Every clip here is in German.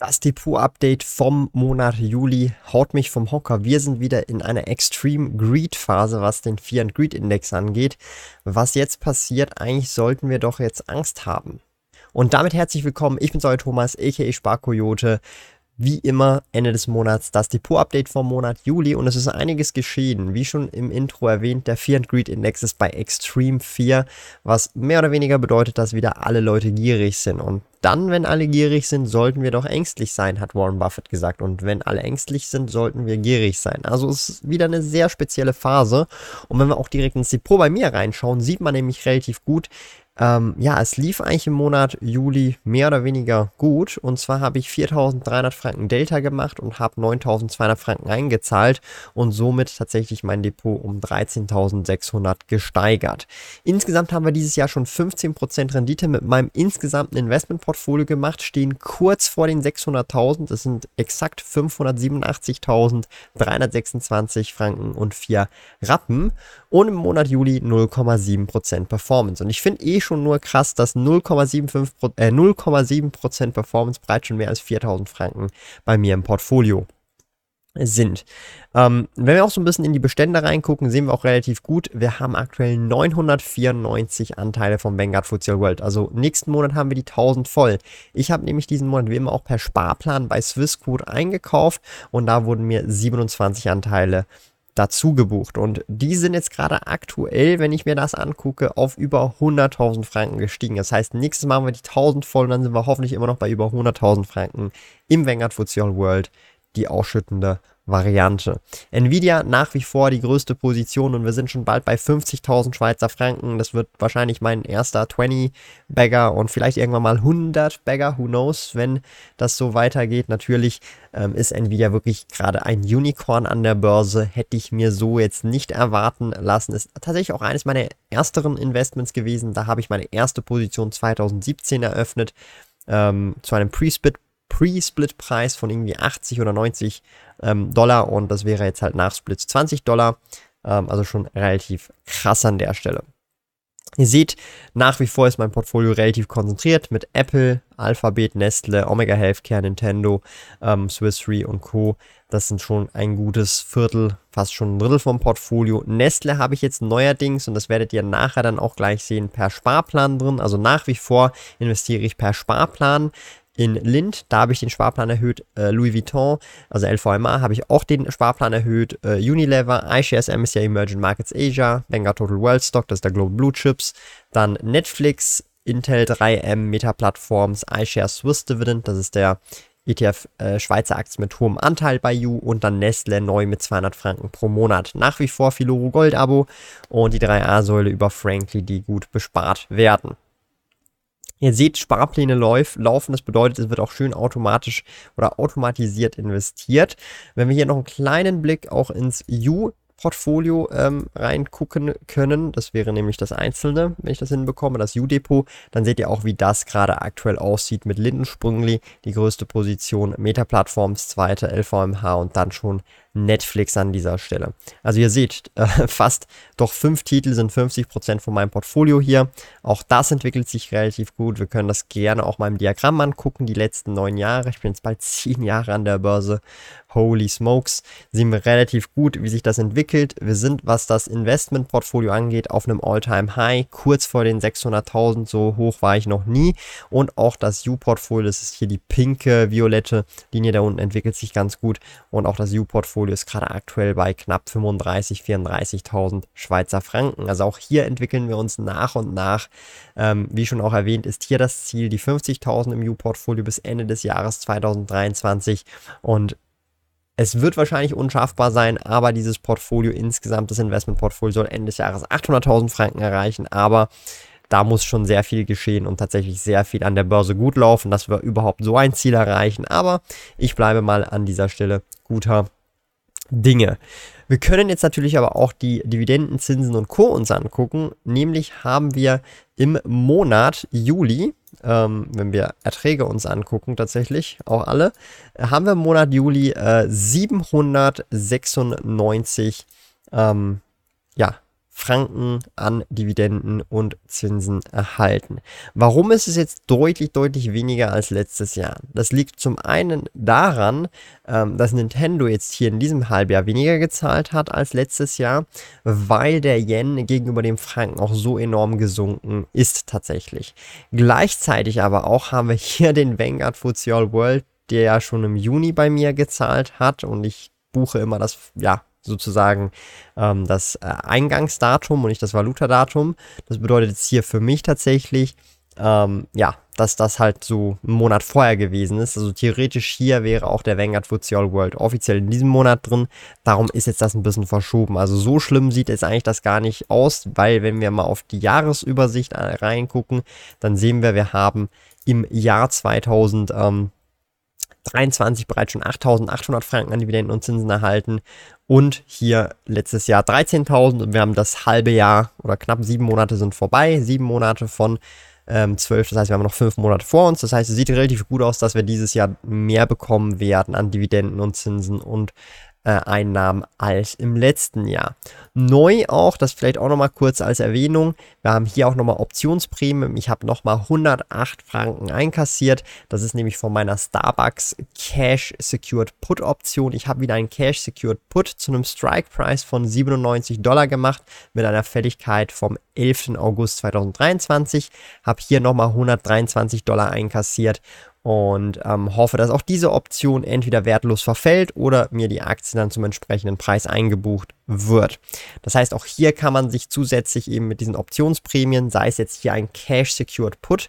Das Depot-Update vom Monat Juli haut mich vom Hocker. Wir sind wieder in einer Extreme Greed-Phase, was den Fear and Greed-Index angeht. Was jetzt passiert, eigentlich sollten wir doch jetzt Angst haben. Und damit herzlich willkommen. Ich bin euer Thomas, a.k.a. Sparkoyote wie immer Ende des Monats das Depot-Update vom Monat Juli und es ist einiges geschehen. Wie schon im Intro erwähnt, der Fear and Greed Index ist bei Extreme 4, was mehr oder weniger bedeutet, dass wieder alle Leute gierig sind. Und dann, wenn alle gierig sind, sollten wir doch ängstlich sein, hat Warren Buffett gesagt. Und wenn alle ängstlich sind, sollten wir gierig sein. Also es ist wieder eine sehr spezielle Phase. Und wenn wir auch direkt ins Depot bei mir reinschauen, sieht man nämlich relativ gut, ähm, ja, es lief eigentlich im Monat Juli mehr oder weniger gut. Und zwar habe ich 4.300 Franken Delta gemacht und habe 9.200 Franken eingezahlt und somit tatsächlich mein Depot um 13.600 gesteigert. Insgesamt haben wir dieses Jahr schon 15% Rendite mit meinem insgesamten Investmentportfolio gemacht, stehen kurz vor den 600.000. Das sind exakt 587.326 Franken und 4 Rappen. Und im Monat Juli 0,7% Performance. Und ich finde eh schon nur krass, dass 0,75 äh, 0,7% Performance bereits schon mehr als 4000 Franken bei mir im Portfolio sind. Ähm, wenn wir auch so ein bisschen in die Bestände reingucken, sehen wir auch relativ gut, wir haben aktuell 994 Anteile vom Vanguard Futsal World. Also nächsten Monat haben wir die 1000 voll. Ich habe nämlich diesen Monat wie immer auch per Sparplan bei Swissquote eingekauft und da wurden mir 27 Anteile dazu gebucht. Und die sind jetzt gerade aktuell, wenn ich mir das angucke, auf über 100.000 Franken gestiegen. Das heißt, nächstes Mal haben wir die 1000 voll und dann sind wir hoffentlich immer noch bei über 100.000 Franken im Vanguard Futsal World, die ausschüttende Variante. Nvidia nach wie vor die größte Position und wir sind schon bald bei 50.000 Schweizer Franken. Das wird wahrscheinlich mein erster 20-Bagger und vielleicht irgendwann mal 100-Bagger, who knows, wenn das so weitergeht. Natürlich ähm, ist Nvidia wirklich gerade ein Unicorn an der Börse. Hätte ich mir so jetzt nicht erwarten lassen. Ist tatsächlich auch eines meiner ersteren Investments gewesen. Da habe ich meine erste Position 2017 eröffnet ähm, zu einem Pre-Split Pre-Split-Preis von irgendwie 80 oder 90 ähm, Dollar und das wäre jetzt halt nach Splits 20 Dollar. Ähm, also schon relativ krass an der Stelle. Ihr seht, nach wie vor ist mein Portfolio relativ konzentriert mit Apple, Alphabet, Nestle, Omega Healthcare, Nintendo, ähm, Swiss Re und Co. Das sind schon ein gutes Viertel, fast schon ein Drittel vom Portfolio. Nestle habe ich jetzt neuerdings, und das werdet ihr nachher dann auch gleich sehen, per Sparplan drin. Also nach wie vor investiere ich per Sparplan in Lind, da habe ich den Sparplan erhöht. Äh, Louis Vuitton, also LVMA, habe ich auch den Sparplan erhöht. Äh, Unilever, iShares MSCI Emerging Markets Asia, Vanguard Total World Stock, das ist der Global Blue Chips. Dann Netflix, Intel 3M, Meta Platforms, iShares Swiss Dividend, das ist der ETF äh, Schweizer Aktien mit hohem Anteil bei You und dann Nestle neu mit 200 Franken pro Monat. Nach wie vor Filoro Gold Abo und die 3A-Säule über Frankly, die gut bespart werden. Ihr seht, Sparpläne lauf, laufen, das bedeutet, es wird auch schön automatisch oder automatisiert investiert. Wenn wir hier noch einen kleinen Blick auch ins U Portfolio ähm, reingucken können. Das wäre nämlich das Einzelne, wenn ich das hinbekomme, das U-Depot. Dann seht ihr auch, wie das gerade aktuell aussieht mit Lindensprüngli, die größte Position, Meta Platforms, zweite, LVMH und dann schon Netflix an dieser Stelle. Also ihr seht, äh, fast doch fünf Titel sind 50% von meinem Portfolio hier. Auch das entwickelt sich relativ gut. Wir können das gerne auch mal im Diagramm angucken, die letzten neun Jahre. Ich bin jetzt bald zehn Jahre an der Börse. Holy smokes, sehen wir relativ gut, wie sich das entwickelt. Wir sind, was das Investmentportfolio angeht, auf einem All-Time-High, kurz vor den 600.000, so hoch war ich noch nie. Und auch das U-Portfolio, das ist hier die pinke, violette Linie da unten, entwickelt sich ganz gut. Und auch das U-Portfolio Portfolio ist gerade aktuell bei knapp 35, 34.000 Schweizer Franken. Also auch hier entwickeln wir uns nach und nach. Ähm, wie schon auch erwähnt, ist hier das Ziel die 50.000 im U-Portfolio bis Ende des Jahres 2023 und es wird wahrscheinlich unschaffbar sein, aber dieses Portfolio insgesamt, das Investmentportfolio soll Ende des Jahres 800.000 Franken erreichen. Aber da muss schon sehr viel geschehen und tatsächlich sehr viel an der Börse gut laufen, dass wir überhaupt so ein Ziel erreichen. Aber ich bleibe mal an dieser Stelle guter Dinge. Wir können jetzt natürlich aber auch die Dividenden, Zinsen und Co. uns angucken. Nämlich haben wir im Monat Juli, ähm, wenn wir Erträge uns angucken, tatsächlich auch alle, haben wir im Monat Juli äh, 796 ähm, ja, Franken an Dividenden und Zinsen erhalten. Warum ist es jetzt deutlich, deutlich weniger als letztes Jahr? Das liegt zum einen daran, ähm, dass Nintendo jetzt hier in diesem Halbjahr weniger gezahlt hat als letztes Jahr, weil der Yen gegenüber dem Franken auch so enorm gesunken ist tatsächlich. Gleichzeitig aber auch haben wir hier den Vanguard FTSE World, der ja schon im Juni bei mir gezahlt hat und ich buche immer das, ja, sozusagen ähm, das äh, Eingangsdatum und nicht das Valutadatum. Das bedeutet jetzt hier für mich tatsächlich, ähm, ja, dass das halt so einen Monat vorher gewesen ist. Also theoretisch hier wäre auch der Vanguard FTSE All World offiziell in diesem Monat drin. Darum ist jetzt das ein bisschen verschoben. Also so schlimm sieht jetzt eigentlich das gar nicht aus, weil wenn wir mal auf die Jahresübersicht äh, reingucken, dann sehen wir, wir haben im Jahr 2000 ähm, 23 bereits schon 8.800 Franken an Dividenden und Zinsen erhalten. Und hier letztes Jahr 13.000 und wir haben das halbe Jahr oder knapp sieben Monate sind vorbei, sieben Monate von ähm, 12, das heißt wir haben noch fünf Monate vor uns, das heißt es sieht relativ gut aus, dass wir dieses Jahr mehr bekommen werden an Dividenden und Zinsen und Einnahmen als im letzten Jahr. Neu auch, das vielleicht auch nochmal kurz als Erwähnung, wir haben hier auch nochmal Optionsprämien. Ich habe nochmal 108 Franken einkassiert. Das ist nämlich von meiner Starbucks Cash Secured Put Option. Ich habe wieder einen Cash Secured Put zu einem Strike Price von 97 Dollar gemacht mit einer Fälligkeit vom 11. August 2023. Habe hier nochmal 123 Dollar einkassiert und ähm, hoffe, dass auch diese Option entweder wertlos verfällt oder mir die Aktie dann zum entsprechenden Preis eingebucht wird. Das heißt, auch hier kann man sich zusätzlich eben mit diesen Optionsprämien, sei es jetzt hier ein Cash Secured Put,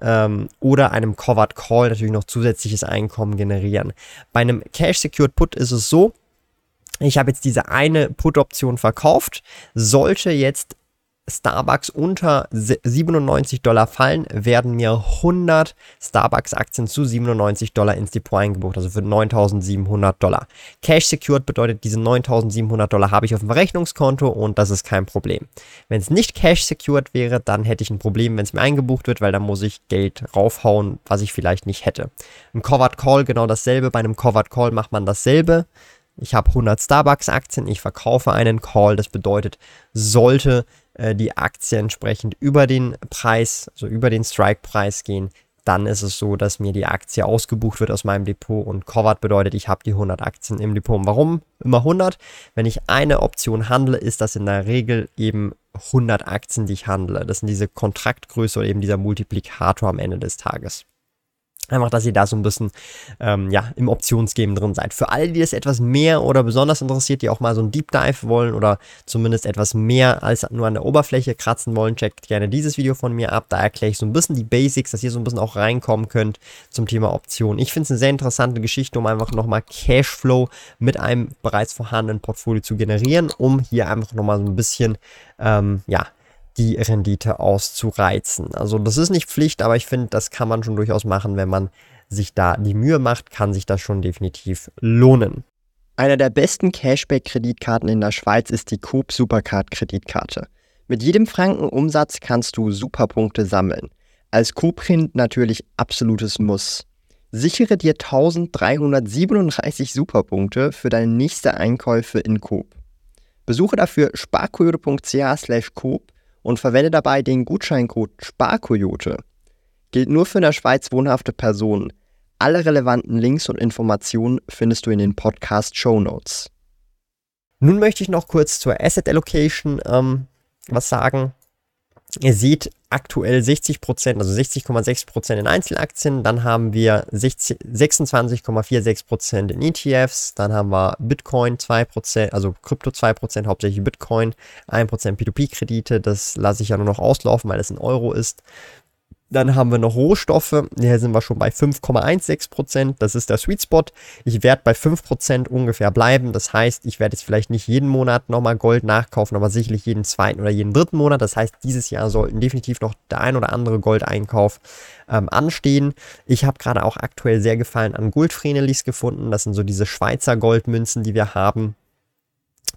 ähm, oder einem Covered Call natürlich noch zusätzliches Einkommen generieren. Bei einem Cash Secured Put ist es so, ich habe jetzt diese eine Put-Option verkauft. Sollte jetzt Starbucks unter 97 Dollar fallen, werden mir 100 Starbucks-Aktien zu 97 Dollar ins Depot eingebucht, also für 9700 Dollar. Cash Secured bedeutet, diese 9700 Dollar habe ich auf dem Verrechnungskonto und das ist kein Problem. Wenn es nicht Cash Secured wäre, dann hätte ich ein Problem, wenn es mir eingebucht wird, weil dann muss ich Geld raufhauen, was ich vielleicht nicht hätte. Ein Covered Call genau dasselbe. Bei einem Covered Call macht man dasselbe. Ich habe 100 Starbucks-Aktien, ich verkaufe einen Call. Das bedeutet, sollte äh, die Aktie entsprechend über den Preis, also über den Strike-Preis gehen, dann ist es so, dass mir die Aktie ausgebucht wird aus meinem Depot und covered bedeutet, ich habe die 100 Aktien im Depot. Warum immer 100? Wenn ich eine Option handle, ist das in der Regel eben 100 Aktien, die ich handle. Das sind diese Kontraktgröße oder eben dieser Multiplikator am Ende des Tages. Einfach, dass ihr da so ein bisschen ähm, ja, im Optionsgame drin seid. Für alle, die es etwas mehr oder besonders interessiert, die auch mal so ein Deep Dive wollen oder zumindest etwas mehr als nur an der Oberfläche kratzen wollen, checkt gerne dieses Video von mir ab. Da erkläre ich so ein bisschen die Basics, dass ihr so ein bisschen auch reinkommen könnt zum Thema Optionen. Ich finde es eine sehr interessante Geschichte, um einfach nochmal Cashflow mit einem bereits vorhandenen Portfolio zu generieren, um hier einfach nochmal so ein bisschen ähm, ja, die Rendite auszureizen. Also das ist nicht Pflicht, aber ich finde, das kann man schon durchaus machen, wenn man sich da die Mühe macht, kann sich das schon definitiv lohnen. Einer der besten Cashback-Kreditkarten in der Schweiz ist die Coop Supercard-Kreditkarte. Mit jedem Franken Umsatz kannst du Superpunkte sammeln. Als Coop-Kind natürlich absolutes Muss. Sichere dir 1337 Superpunkte für deine nächste Einkäufe in Coop. Besuche dafür sparkoyote.ch Coop und verwende dabei den Gutscheincode SPARKOYOTE. Gilt nur für in der Schweiz wohnhafte Personen. Alle relevanten Links und Informationen findest du in den Podcast Show Notes. Nun möchte ich noch kurz zur Asset Allocation ähm, was sagen. Ihr seht aktuell 60%, also 60,6% in Einzelaktien, dann haben wir 26,46% in ETFs, dann haben wir Bitcoin 2%, also Krypto 2%, hauptsächlich Bitcoin, 1% P2P-Kredite, das lasse ich ja nur noch auslaufen, weil es in Euro ist. Dann haben wir noch Rohstoffe. Hier sind wir schon bei 5,16%. Das ist der Sweet Spot. Ich werde bei 5% ungefähr bleiben. Das heißt, ich werde jetzt vielleicht nicht jeden Monat nochmal Gold nachkaufen, aber sicherlich jeden zweiten oder jeden dritten Monat. Das heißt, dieses Jahr sollten definitiv noch der ein oder andere Goldeinkauf ähm, anstehen. Ich habe gerade auch aktuell sehr gefallen an Goldfrenelis gefunden. Das sind so diese Schweizer Goldmünzen, die wir haben.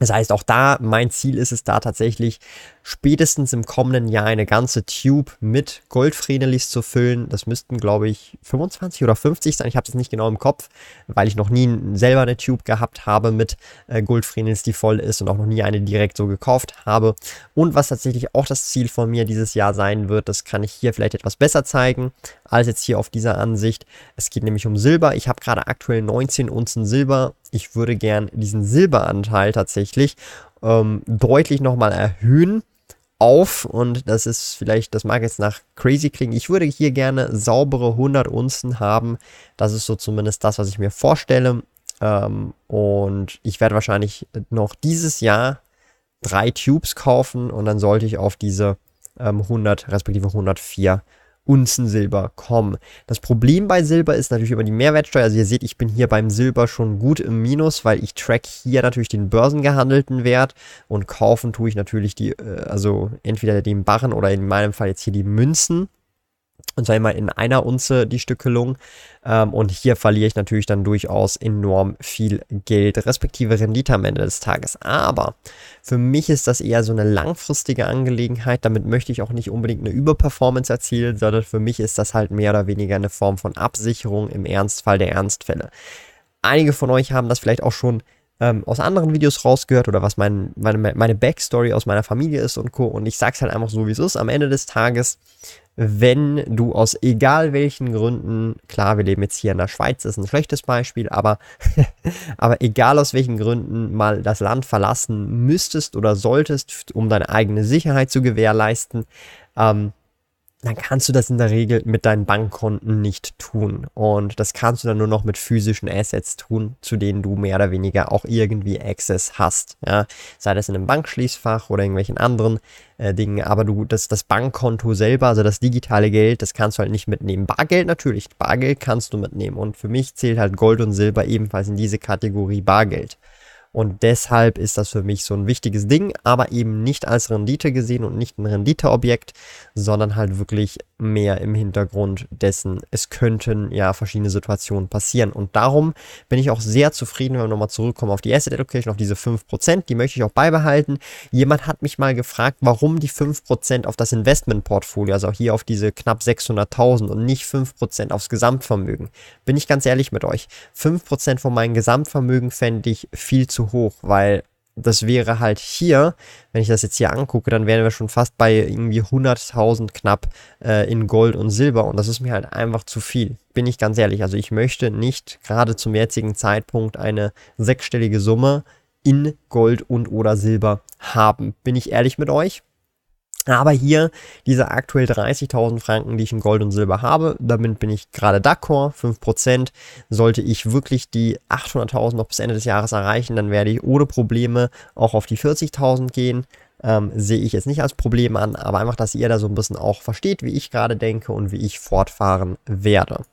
Das heißt, auch da, mein Ziel ist es da tatsächlich, spätestens im kommenden Jahr eine ganze Tube mit Goldfrenelis zu füllen. Das müssten, glaube ich, 25 oder 50 sein. Ich habe es nicht genau im Kopf, weil ich noch nie selber eine Tube gehabt habe mit äh, Goldfrenelis, die voll ist und auch noch nie eine direkt so gekauft habe. Und was tatsächlich auch das Ziel von mir dieses Jahr sein wird, das kann ich hier vielleicht etwas besser zeigen als jetzt hier auf dieser Ansicht. Es geht nämlich um Silber. Ich habe gerade aktuell 19 Unzen Silber. Ich würde gern diesen Silberanteil tatsächlich ähm, deutlich nochmal erhöhen auf und das ist vielleicht, das mag jetzt nach crazy klingen. Ich würde hier gerne saubere 100 Unzen haben. Das ist so zumindest das, was ich mir vorstelle. Ähm, und ich werde wahrscheinlich noch dieses Jahr drei Tubes kaufen und dann sollte ich auf diese ähm, 100 respektive 104 Unzen Silber kommen. Das Problem bei Silber ist natürlich über die Mehrwertsteuer. Also ihr seht, ich bin hier beim Silber schon gut im Minus, weil ich track hier natürlich den börsengehandelten Wert und kaufen tue ich natürlich die, äh, also entweder den Barren oder in meinem Fall jetzt hier die Münzen und zwar immer in einer Unze die Stückelung. Ähm, und hier verliere ich natürlich dann durchaus enorm viel Geld, respektive Rendite am Ende des Tages. Aber für mich ist das eher so eine langfristige Angelegenheit. Damit möchte ich auch nicht unbedingt eine Überperformance erzielen, sondern für mich ist das halt mehr oder weniger eine Form von Absicherung im Ernstfall der Ernstfälle. Einige von euch haben das vielleicht auch schon ähm, aus anderen Videos rausgehört oder was mein, meine, meine Backstory aus meiner Familie ist und Co. Und ich sag's halt einfach so, wie es ist. Am Ende des Tages wenn du aus egal welchen Gründen, klar, wir leben jetzt hier in der Schweiz, ist ein schlechtes Beispiel, aber, aber egal aus welchen Gründen mal das Land verlassen müsstest oder solltest, um deine eigene Sicherheit zu gewährleisten, ähm, dann kannst du das in der Regel mit deinen Bankkonten nicht tun. Und das kannst du dann nur noch mit physischen Assets tun, zu denen du mehr oder weniger auch irgendwie Access hast. Ja? Sei das in einem Bankschließfach oder irgendwelchen anderen äh, Dingen. Aber du, das, das Bankkonto selber, also das digitale Geld, das kannst du halt nicht mitnehmen. Bargeld natürlich, Bargeld kannst du mitnehmen. Und für mich zählt halt Gold und Silber ebenfalls in diese Kategorie Bargeld. Und deshalb ist das für mich so ein wichtiges Ding, aber eben nicht als Rendite gesehen und nicht ein Renditeobjekt, sondern halt wirklich mehr im Hintergrund dessen, es könnten ja verschiedene Situationen passieren. Und darum bin ich auch sehr zufrieden, wenn wir nochmal zurückkommen auf die Asset Allocation, auf diese 5%, die möchte ich auch beibehalten. Jemand hat mich mal gefragt, warum die 5% auf das Investmentportfolio, also hier auf diese knapp 600.000 und nicht 5% aufs Gesamtvermögen. Bin ich ganz ehrlich mit euch. 5% von meinem Gesamtvermögen fände ich viel zu zu hoch, weil das wäre halt hier, wenn ich das jetzt hier angucke, dann wären wir schon fast bei irgendwie 100.000 knapp äh, in Gold und Silber und das ist mir halt einfach zu viel. Bin ich ganz ehrlich. Also ich möchte nicht gerade zum jetzigen Zeitpunkt eine sechsstellige Summe in Gold und oder Silber haben. Bin ich ehrlich mit euch? Aber hier diese aktuell 30.000 Franken, die ich in Gold und Silber habe, damit bin ich gerade d'accord, 5%. Sollte ich wirklich die 800.000 noch bis Ende des Jahres erreichen, dann werde ich ohne Probleme auch auf die 40.000 gehen. Ähm, sehe ich jetzt nicht als Problem an, aber einfach, dass ihr da so ein bisschen auch versteht, wie ich gerade denke und wie ich fortfahren werde.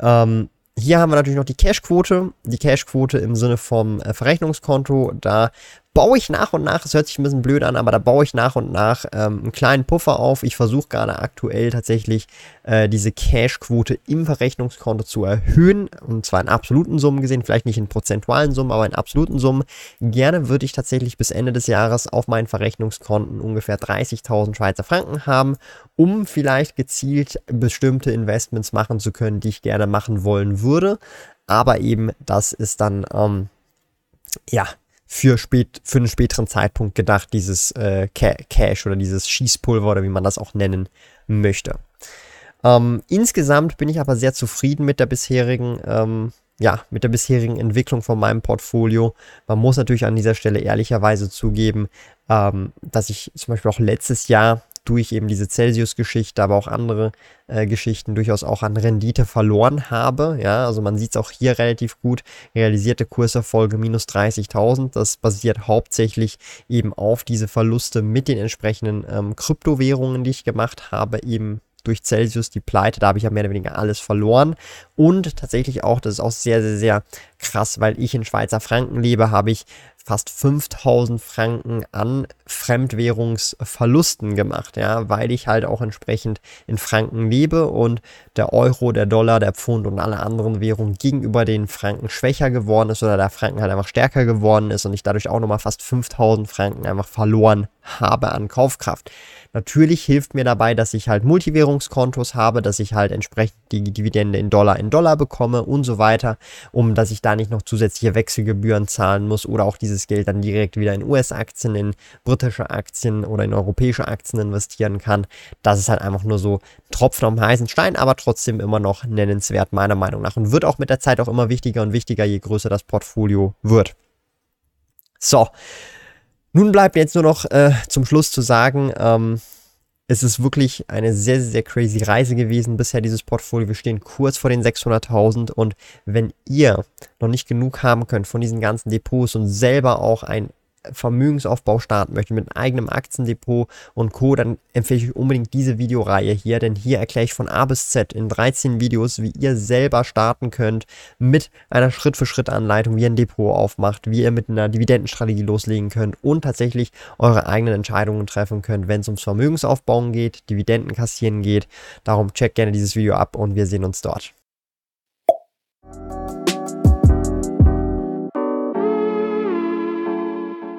Ähm, hier haben wir natürlich noch die Cashquote. Die Cashquote im Sinne vom äh, Verrechnungskonto. Da baue ich nach und nach, es hört sich ein bisschen blöd an, aber da baue ich nach und nach ähm, einen kleinen Puffer auf. Ich versuche gerade aktuell tatsächlich äh, diese Cash-Quote im Verrechnungskonto zu erhöhen. Und zwar in absoluten Summen gesehen, vielleicht nicht in prozentualen Summen, aber in absoluten Summen. Gerne würde ich tatsächlich bis Ende des Jahres auf meinen Verrechnungskonten ungefähr 30.000 Schweizer Franken haben, um vielleicht gezielt bestimmte Investments machen zu können, die ich gerne machen wollen würde. Aber eben, das ist dann, ähm, ja, für, spät, für einen späteren Zeitpunkt gedacht, dieses äh, Cash oder dieses Schießpulver oder wie man das auch nennen möchte. Ähm, insgesamt bin ich aber sehr zufrieden mit der bisherigen, ähm, ja, mit der bisherigen Entwicklung von meinem Portfolio. Man muss natürlich an dieser Stelle ehrlicherweise zugeben, ähm, dass ich zum Beispiel auch letztes Jahr durch eben diese Celsius-Geschichte, aber auch andere äh, Geschichten durchaus auch an Rendite verloren habe. Ja, also man sieht es auch hier relativ gut. Realisierte Kurserfolge minus 30.000. Das basiert hauptsächlich eben auf diese Verluste mit den entsprechenden ähm, Kryptowährungen, die ich gemacht habe, eben durch Celsius die Pleite. Da habe ich ja mehr oder weniger alles verloren. Und tatsächlich auch, das ist auch sehr, sehr, sehr krass, weil ich in Schweizer Franken lebe, habe ich fast 5000 Franken an Fremdwährungsverlusten gemacht, ja, weil ich halt auch entsprechend in Franken lebe und der Euro, der Dollar, der Pfund und alle anderen Währungen gegenüber den Franken schwächer geworden ist oder der Franken halt einfach stärker geworden ist und ich dadurch auch nochmal fast 5000 Franken einfach verloren habe an Kaufkraft. Natürlich hilft mir dabei, dass ich halt Multiwährungskontos habe, dass ich halt entsprechend die Dividende in Dollar in Dollar bekomme und so weiter, um dass ich da nicht noch zusätzliche Wechselgebühren zahlen muss oder auch dieses Geld dann direkt wieder in US-Aktien, in britische Aktien oder in europäische Aktien investieren kann. Das ist halt einfach nur so Tropfen am heißen Stein, aber trotzdem immer noch nennenswert meiner Meinung nach und wird auch mit der Zeit auch immer wichtiger und wichtiger, je größer das Portfolio wird. So, nun bleibt jetzt nur noch äh, zum Schluss zu sagen, ähm, es ist wirklich eine sehr, sehr crazy Reise gewesen bisher, dieses Portfolio. Wir stehen kurz vor den 600.000 und wenn ihr noch nicht genug haben könnt von diesen ganzen Depots und selber auch ein Vermögensaufbau starten möchte mit einem eigenen Aktiendepot und Co., dann empfehle ich euch unbedingt diese Videoreihe hier, denn hier erkläre ich von A bis Z in 13 Videos, wie ihr selber starten könnt mit einer Schritt-für-Schritt-Anleitung, wie ihr ein Depot aufmacht, wie ihr mit einer Dividendenstrategie loslegen könnt und tatsächlich eure eigenen Entscheidungen treffen könnt, wenn es ums Vermögensaufbauen geht, Dividenden kassieren geht. Darum checkt gerne dieses Video ab und wir sehen uns dort.